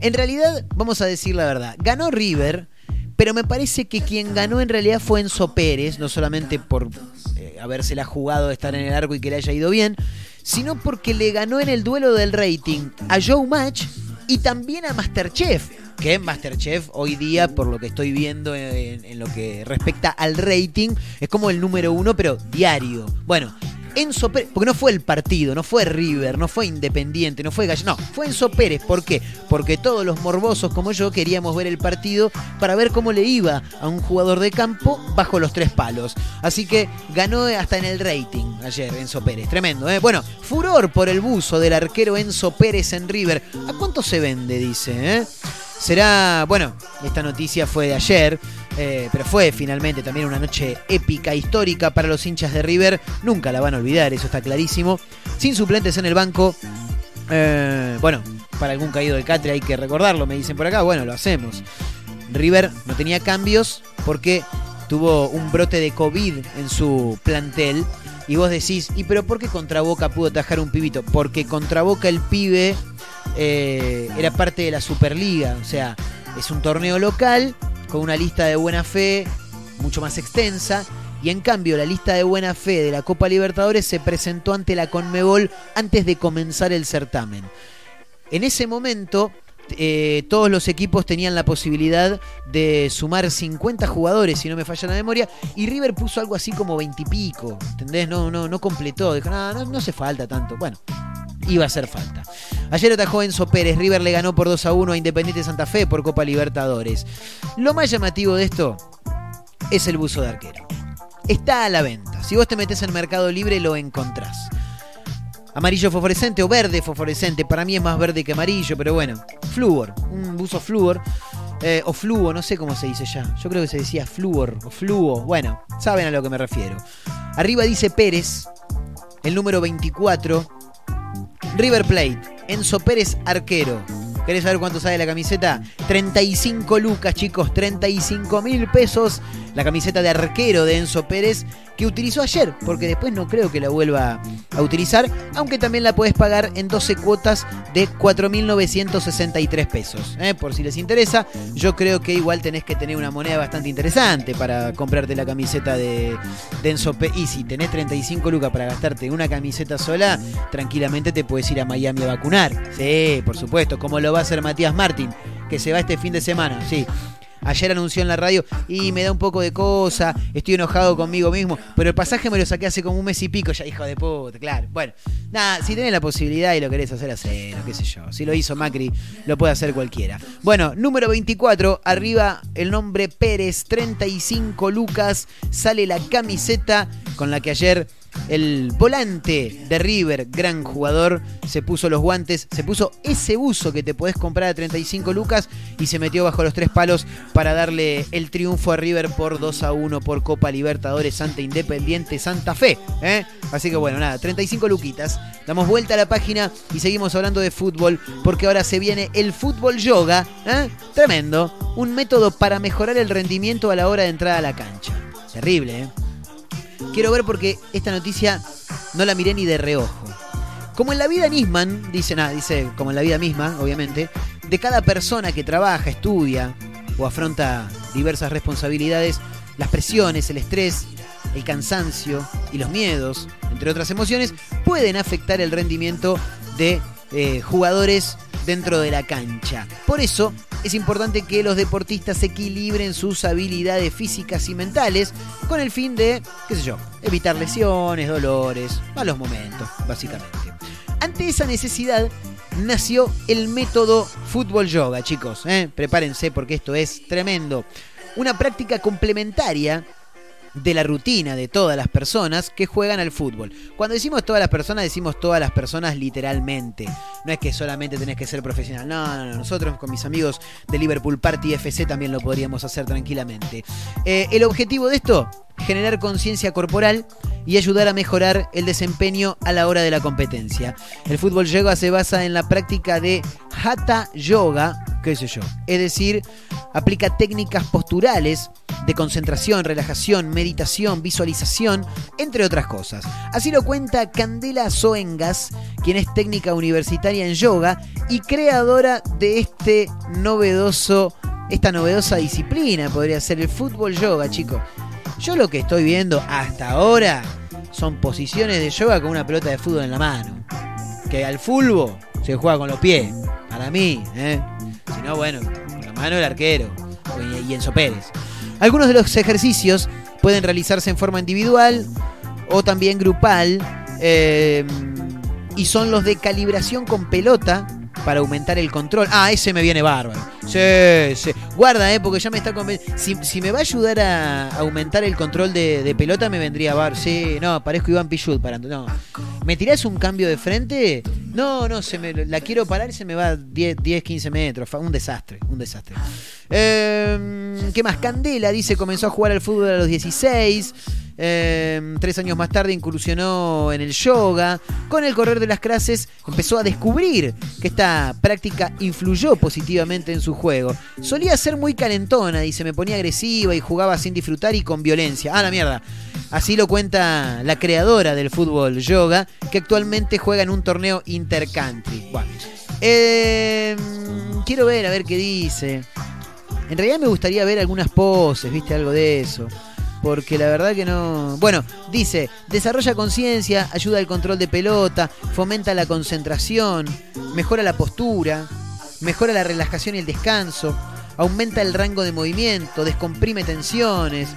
en realidad, vamos a decir la verdad, ganó River, pero me parece que quien ganó en realidad fue Enzo Pérez, no solamente por eh, habérsela jugado estar en el arco y que le haya ido bien, sino porque le ganó en el duelo del rating a Joe Match y también a Masterchef. Que Masterchef hoy día, por lo que estoy viendo en, en lo que respecta al rating, es como el número uno, pero diario. Bueno, Enzo Pérez, porque no fue el partido, no fue River, no fue Independiente, no fue Gallo, no, fue Enzo Pérez. ¿Por qué? Porque todos los morbosos como yo queríamos ver el partido para ver cómo le iba a un jugador de campo bajo los tres palos. Así que ganó hasta en el rating ayer Enzo Pérez, tremendo, ¿eh? Bueno, furor por el buzo del arquero Enzo Pérez en River. ¿A cuánto se vende? Dice, ¿eh? Será, bueno, esta noticia fue de ayer, eh, pero fue finalmente también una noche épica, histórica para los hinchas de River. Nunca la van a olvidar, eso está clarísimo. Sin suplentes en el banco, eh, bueno, para algún caído del catre hay que recordarlo, me dicen por acá, bueno, lo hacemos. River no tenía cambios porque tuvo un brote de COVID en su plantel. Y vos decís, ¿y pero por qué contra Boca pudo atajar un pibito? Porque contra Boca el pibe eh, era parte de la Superliga. O sea, es un torneo local con una lista de buena fe mucho más extensa. Y en cambio, la lista de buena fe de la Copa Libertadores se presentó ante la Conmebol antes de comenzar el certamen. En ese momento, eh, todos los equipos tenían la posibilidad de sumar 50 jugadores, si no me falla la memoria, y River puso algo así como 20 y pico, ¿entendés? No, no, no completó, dijo, no, no, no hace falta tanto. Bueno, iba a hacer falta. Ayer atajó Enzo Pérez, River le ganó por 2 a 1 a Independiente Santa Fe por Copa Libertadores. Lo más llamativo de esto es el buzo de arquero. Está a la venta. Si vos te metes en Mercado Libre lo encontrás. Amarillo fosforescente o verde fosforescente. Para mí es más verde que amarillo, pero bueno. Fluor. Un buzo fluor. eh, o fluo, no sé cómo se dice ya. Yo creo que se decía fluor o fluo. Bueno, saben a lo que me refiero. Arriba dice Pérez. El número 24. River Plate. Enzo Pérez, arquero. ¿Querés saber cuánto sale la camiseta? 35 lucas, chicos. 35 mil pesos. La camiseta de arquero de Enzo Pérez que utilizó ayer, porque después no creo que la vuelva a utilizar, aunque también la puedes pagar en 12 cuotas de 4.963 pesos. ¿eh? Por si les interesa, yo creo que igual tenés que tener una moneda bastante interesante para comprarte la camiseta de, de Enzo Pérez. Y si tenés 35 lucas para gastarte una camiseta sola, tranquilamente te puedes ir a Miami a vacunar. Sí, por supuesto, como lo va a hacer Matías Martín, que se va este fin de semana, sí. Ayer anunció en la radio y me da un poco de cosa, estoy enojado conmigo mismo, pero el pasaje me lo saqué hace como un mes y pico, ya hijo de puta, claro. Bueno, nada, si tenés la posibilidad y lo querés hacer, hacelo, qué sé yo. Si lo hizo Macri, lo puede hacer cualquiera. Bueno, número 24, arriba el nombre Pérez, 35 lucas, sale la camiseta con la que ayer el volante de River, gran jugador, se puso los guantes, se puso ese uso que te podés comprar a 35 lucas y se metió bajo los tres palos para darle el triunfo a River por 2 a 1 por Copa Libertadores ante Independiente Santa Fe. ¿eh? Así que bueno, nada, 35 luquitas. Damos vuelta a la página y seguimos hablando de fútbol porque ahora se viene el fútbol yoga. ¿eh? Tremendo. Un método para mejorar el rendimiento a la hora de entrar a la cancha. Terrible, ¿eh? Quiero ver porque esta noticia no la miré ni de reojo. Como en la vida Nisman, dice nada, dice como en la vida misma, obviamente, de cada persona que trabaja, estudia o afronta diversas responsabilidades, las presiones, el estrés, el cansancio y los miedos, entre otras emociones, pueden afectar el rendimiento de eh, jugadores dentro de la cancha. Por eso es importante que los deportistas equilibren sus habilidades físicas y mentales con el fin de, qué sé yo, evitar lesiones, dolores, malos momentos, básicamente. Ante esa necesidad nació el método fútbol yoga, chicos. ¿eh? Prepárense porque esto es tremendo. Una práctica complementaria de la rutina de todas las personas que juegan al fútbol. Cuando decimos todas las personas, decimos todas las personas literalmente. No es que solamente tenés que ser profesional. No, no, no. Nosotros con mis amigos de Liverpool Party FC también lo podríamos hacer tranquilamente. Eh, el objetivo de esto, generar conciencia corporal y ayudar a mejorar el desempeño a la hora de la competencia. El fútbol yoga se basa en la práctica de hatha yoga, qué sé yo, es decir, aplica técnicas posturales de concentración, relajación, meditación, visualización, entre otras cosas. Así lo cuenta Candela Soengas, quien es técnica universitaria en yoga y creadora de este novedoso, esta novedosa disciplina, podría ser el fútbol yoga, chicos. Yo lo que estoy viendo hasta ahora son posiciones de yoga con una pelota de fútbol en la mano. Que al fútbol se juega con los pies, para mí, ¿eh? Si no, bueno, con la mano el arquero y Enzo Pérez. Algunos de los ejercicios pueden realizarse en forma individual o también grupal eh, y son los de calibración con pelota para aumentar el control. Ah, ese me viene bárbaro. Sí, sí. Guarda, eh, porque ya me está convenciendo. Si, me va a ayudar a aumentar el control de, pelota, me vendría bar. Sí, no, parezco Iván Pichut parando. No. ¿Me tirás un cambio de frente? No, no, se me, la quiero parar y se me va 10, 10 15 metros. Un desastre, un desastre. Eh, ¿Qué más? Candela dice comenzó a jugar al fútbol a los 16. Eh, tres años más tarde incursionó en el yoga. Con el correr de las clases empezó a descubrir que esta práctica influyó positivamente en su juego. Solía ser muy calentona, dice, me ponía agresiva y jugaba sin disfrutar y con violencia. Ah, la mierda. Así lo cuenta la creadora del fútbol yoga, que actualmente juega en un torneo intercountry. Bueno, eh, quiero ver, a ver qué dice. En realidad me gustaría ver algunas poses, viste, algo de eso. Porque la verdad que no. Bueno, dice: desarrolla conciencia, ayuda al control de pelota, fomenta la concentración, mejora la postura, mejora la relajación y el descanso, aumenta el rango de movimiento, descomprime tensiones.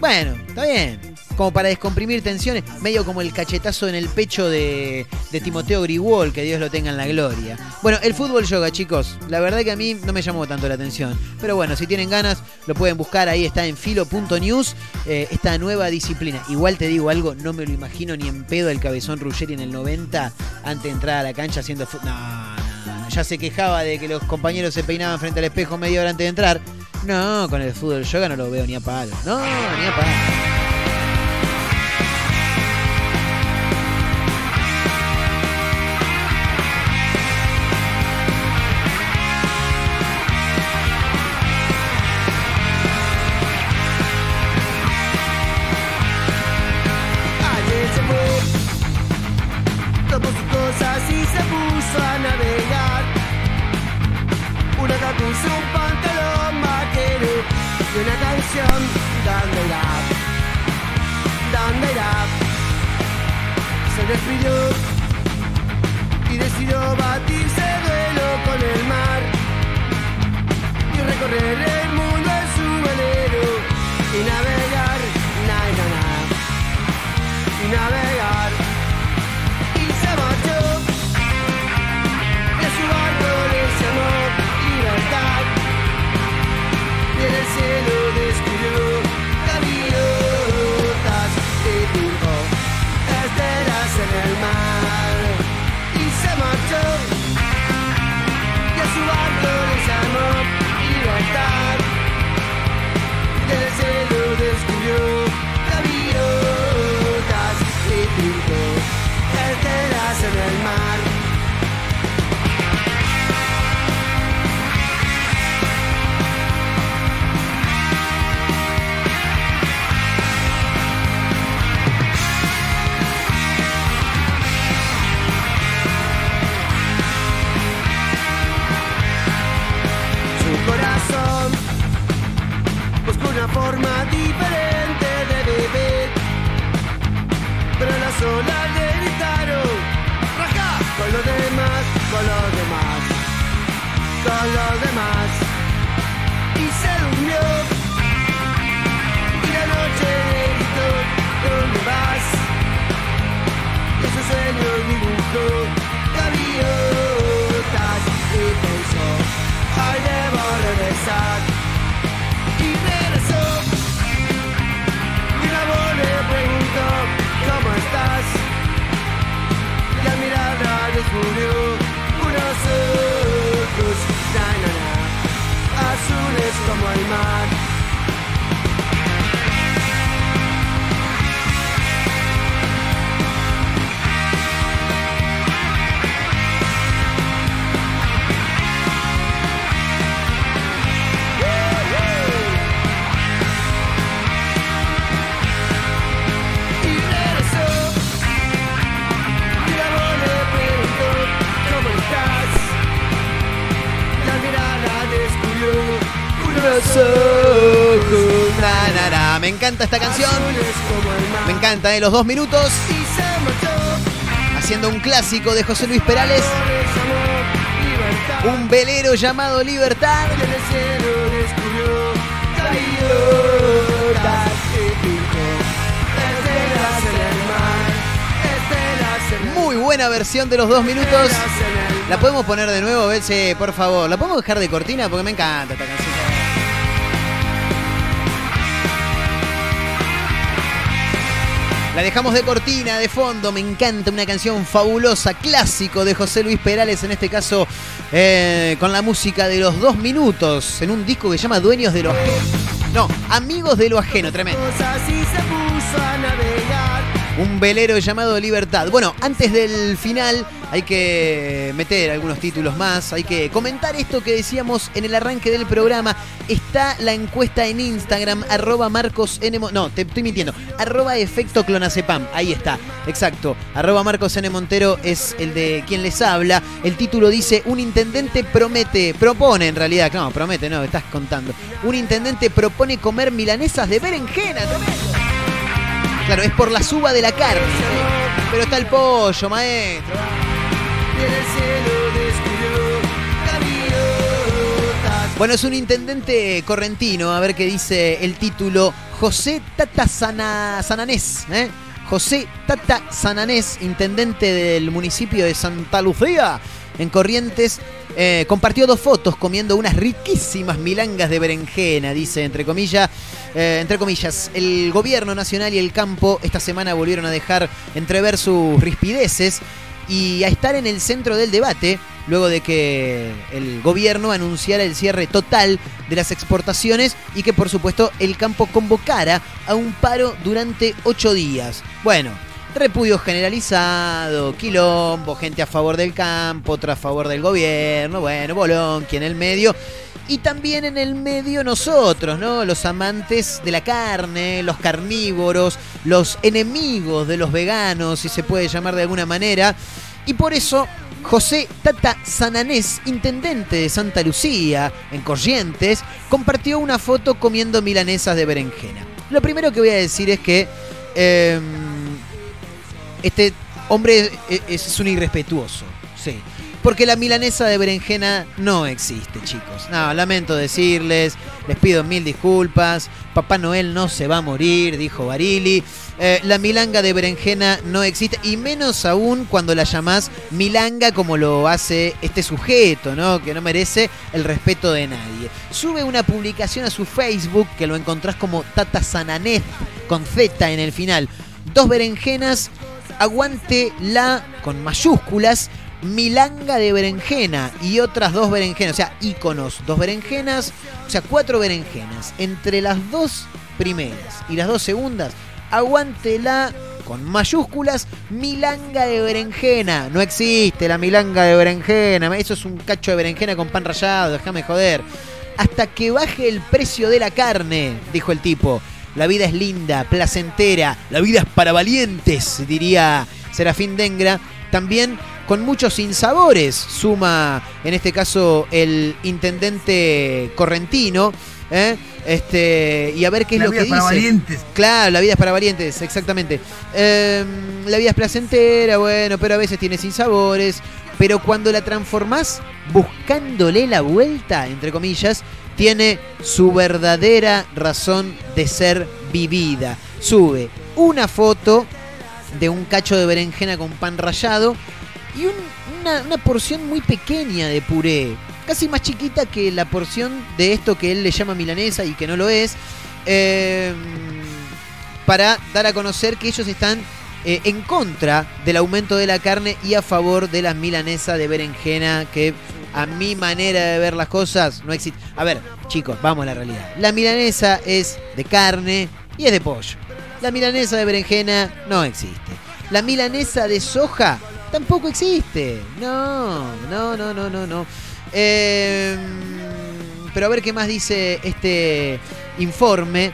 Bueno, está bien. Como para descomprimir tensiones, medio como el cachetazo en el pecho de, Timoteo Grigol, que Dios lo tenga en la gloria. Bueno, el fútbol yoga, chicos, la verdad que a mí no me llamó tanto la atención. Pero bueno, si tienen ganas, lo pueden buscar, ahí está en filo.news, eh, esta nueva disciplina. Igual te digo algo, no me lo imagino ni en pedo el cabezón Ruggeri en el 90, antes de entrar a la cancha haciendo fútbol. No, ya se quejaba de que los compañeros se peinaban frente al espejo media hora antes de entrar. No, con el fútbol yoga no lo veo ni a palo. No, ni a palo. Azules como Me encanta esta canción. Me encanta, ¿eh? Los dos minutos. Haciendo un clásico de José Luis Perales. Un velero llamado Libertad. Muy buena versión de los dos minutos. ¿La podemos poner de nuevo? Si, por favor. ¿La podemos dejar de cortina? Porque me encanta esta canción. La dejamos de cortina, de fondo, me encanta, una canción fabulosa, clásico de José Luis Perales, en este caso eh, con la música de los dos minutos, en un disco que se llama Dueños de lo Ajeno. No, Amigos de lo Ajeno, tremendo. Un velero llamado Libertad. Bueno, antes del final hay que meter algunos títulos más, hay que comentar esto que decíamos en el arranque del programa. Está la encuesta en Instagram, arroba Marcos N. No, te estoy mintiendo. Arroba efecto clonacepam. Ahí está, exacto. Arroba Marcos N. Montero es el de quien les habla. El título dice, un intendente promete, propone en realidad, no, promete, no, estás contando. Un intendente propone comer milanesas de berenjena. tremendo. Claro, es por la suba de la carne. Pero está el pollo, maestro. Bueno, es un intendente correntino, a ver qué dice el título. José Tata Sana- Sananés, ¿eh? José Tata Sananés, intendente del municipio de Santa Lucía, en Corrientes, eh, compartió dos fotos comiendo unas riquísimas milangas de berenjena, dice, entre comillas. eh, entre comillas, el gobierno nacional y el campo esta semana volvieron a dejar entrever sus rispideces y a estar en el centro del debate luego de que el gobierno anunciara el cierre total de las exportaciones y que por supuesto el campo convocara a un paro durante ocho días. Bueno, repudio generalizado, quilombo, gente a favor del campo, otra a favor del gobierno, bueno, Bolonqui en el medio. Y también en el medio nosotros, ¿no? Los amantes de la carne, los carnívoros, los enemigos de los veganos, si se puede llamar de alguna manera. Y por eso José Tata Sananés, intendente de Santa Lucía, en Corrientes, compartió una foto comiendo milanesas de berenjena. Lo primero que voy a decir es que eh, este hombre es, un irrespetuoso, sí. Porque la milanesa de berenjena no existe, chicos. No, lamento decirles, les pido mil disculpas. Papá Noel no se va a morir, dijo Barili. Eh, la milanga de berenjena no existe, y menos aún cuando la llamás milanga como lo hace este sujeto, ¿no? Que no merece el respeto de nadie. Sube una publicación a su Facebook que lo encontrás como Tata Sananés, con Z en el final. Dos berenjenas, aguante la con mayúsculas milanga de berenjena y otras dos berenjenas, o sea, íconos, dos berenjenas, o sea, cuatro berenjenas. Entre las dos primeras y las dos segundas, aguántela con mayúsculas, milanga de berenjena. No existe la milanga de berenjena, eso es un cacho de berenjena con pan rallado, déjame joder. Hasta que baje el precio de la carne, dijo el tipo. La vida es linda, placentera, la vida es para valientes, diría Serafín Dengra. También con muchos sinsabores, suma en este caso el intendente correntino, ¿eh? Este, y a ver qué es La lo vida que es para dice. valientes. Claro, la vida es para valientes, exactamente. Eh, la vida es placentera, bueno, pero a veces tiene sinsabores. Pero cuando la transformás buscándole la vuelta, entre comillas, tiene su verdadera razón de ser vivida. Sube una foto de un cacho de berenjena con pan rallado y un- una, porción muy pequeña de puré, casi más chiquita que la porción de esto que él le llama milanesa y que no lo es, eh, para dar a conocer que ellos están eh, en contra del aumento de la carne y a favor de las milanesas de berenjena que a mi manera de ver las cosas no existe. A ver, chicos, vamos a la realidad. La milanesa es de carne y es de pollo. La milanesa de berenjena no existe. La milanesa de soja tampoco existe. No, no, no, no, no, no. Eh, pero a ver qué más dice este informe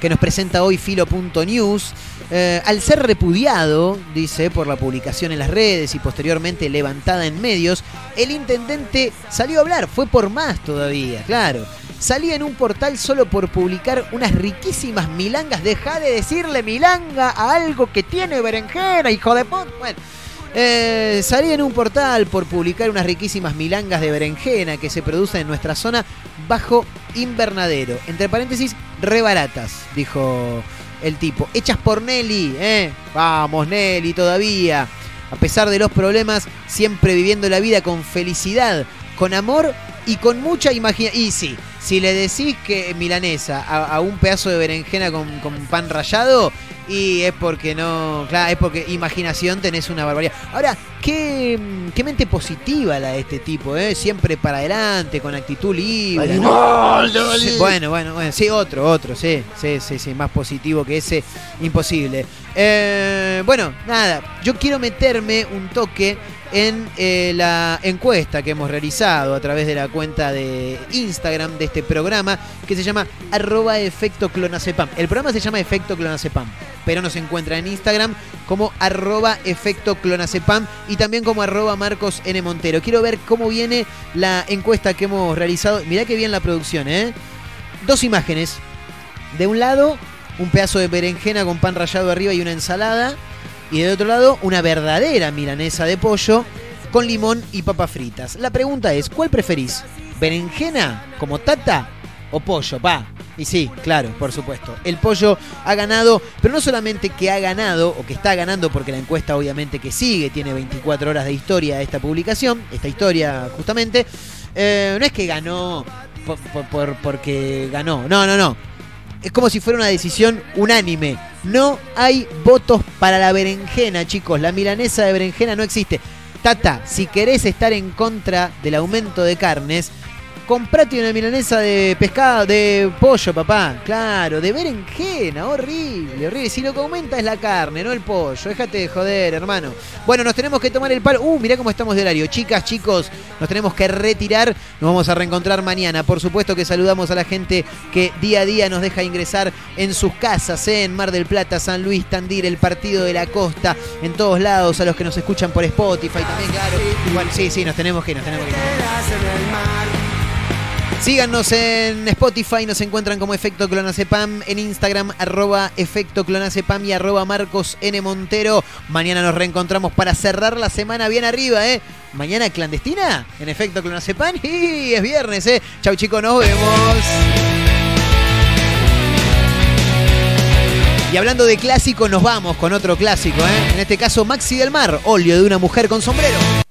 que nos presenta hoy Filo.news. Eh, al ser repudiado, dice, por la publicación en las redes y posteriormente levantada en medios, el intendente salió a hablar, fue por más todavía, claro. Salía en un portal solo por publicar unas riquísimas milangas. Deja de decirle milanga a algo que tiene berenjena, hijo de puta. Bueno, eh, salía en un portal por publicar unas riquísimas milangas de berenjena que se producen en nuestra zona bajo invernadero. Entre paréntesis, re baratas, dijo el tipo. Hechas por Nelly, ¿eh? Vamos, Nelly, todavía. A pesar de los problemas, siempre viviendo la vida con felicidad, con amor y con mucha imaginación. Y sí, si le decís que milanesa a, a un pedazo de berenjena con, con pan rallado, y es porque no. Claro, es porque imaginación tenés una barbaridad. Ahora, qué, qué mente positiva la de este tipo, ¿eh? Siempre para adelante, con actitud libre. ¿no? Sí, bueno, bueno, bueno, sí, otro, otro, sí, sí, sí, sí, más positivo que ese, imposible. Eh, bueno, nada, yo quiero meterme un toque en eh, la encuesta que hemos realizado a través de la cuenta de Instagram de este programa que se llama arroba efecto clonacepam. El programa se llama efecto clonacepam, pero nos encuentra en Instagram como arroba efecto clonacepam y también como arroba Marcos N. Montero. Quiero ver cómo viene la encuesta que hemos realizado. Mirá que bien la producción, ¿eh? Dos imágenes. De un lado, un pedazo de berenjena con pan rallado arriba y una ensalada. Y de otro lado, una verdadera milanesa de pollo con limón y papas fritas. La pregunta es, ¿cuál preferís? ¿Berenjena como tata o pollo? Pa. Y sí, claro, por supuesto. El pollo ha ganado, pero no solamente que ha ganado, o que está ganando, porque la encuesta obviamente que sigue, tiene 24 horas de historia esta publicación, esta historia justamente. Eh, no es que ganó por- porque ganó, no, no, no es como si fuera una decisión unánime. No hay votos para la berenjena, chicos. La milanesa de berenjena no existe. Tata, si querés estar en contra del aumento de carnes, comprate una milanesa de pescado, de pollo, papá. Claro, de berenjena, horrible, horrible. Si lo que aumenta es la carne, no el pollo. Déjate de joder, hermano. Bueno, nos tenemos que tomar el palo. Uh, mirá cómo estamos de horario. Chicas, chicos, nos tenemos que retirar. Nos vamos a reencontrar mañana. Por supuesto que saludamos a la gente que día a día nos deja ingresar en sus casas, ¿eh? en Mar del Plata, San Luis, Tandil, el Partido de la Costa, en todos lados, a los que nos escuchan por Spotify también, claro. Bueno, sí, sí, nos tenemos que ir, nos tenemos que ir. Síganos en Spotify, nos encuentran como Efecto Clonacepam, en Instagram, arroba Efecto Clonacepam y arroba Marcos N. Montero. Mañana nos reencontramos para cerrar la semana bien arriba, ¿eh? Mañana clandestina en Efecto Clonacepam y es viernes, ¿eh? Chau chicos, nos vemos. Y hablando de clásico, nos vamos con otro clásico, ¿eh? En este caso, Maxi del Mar, óleo de una mujer con sombrero.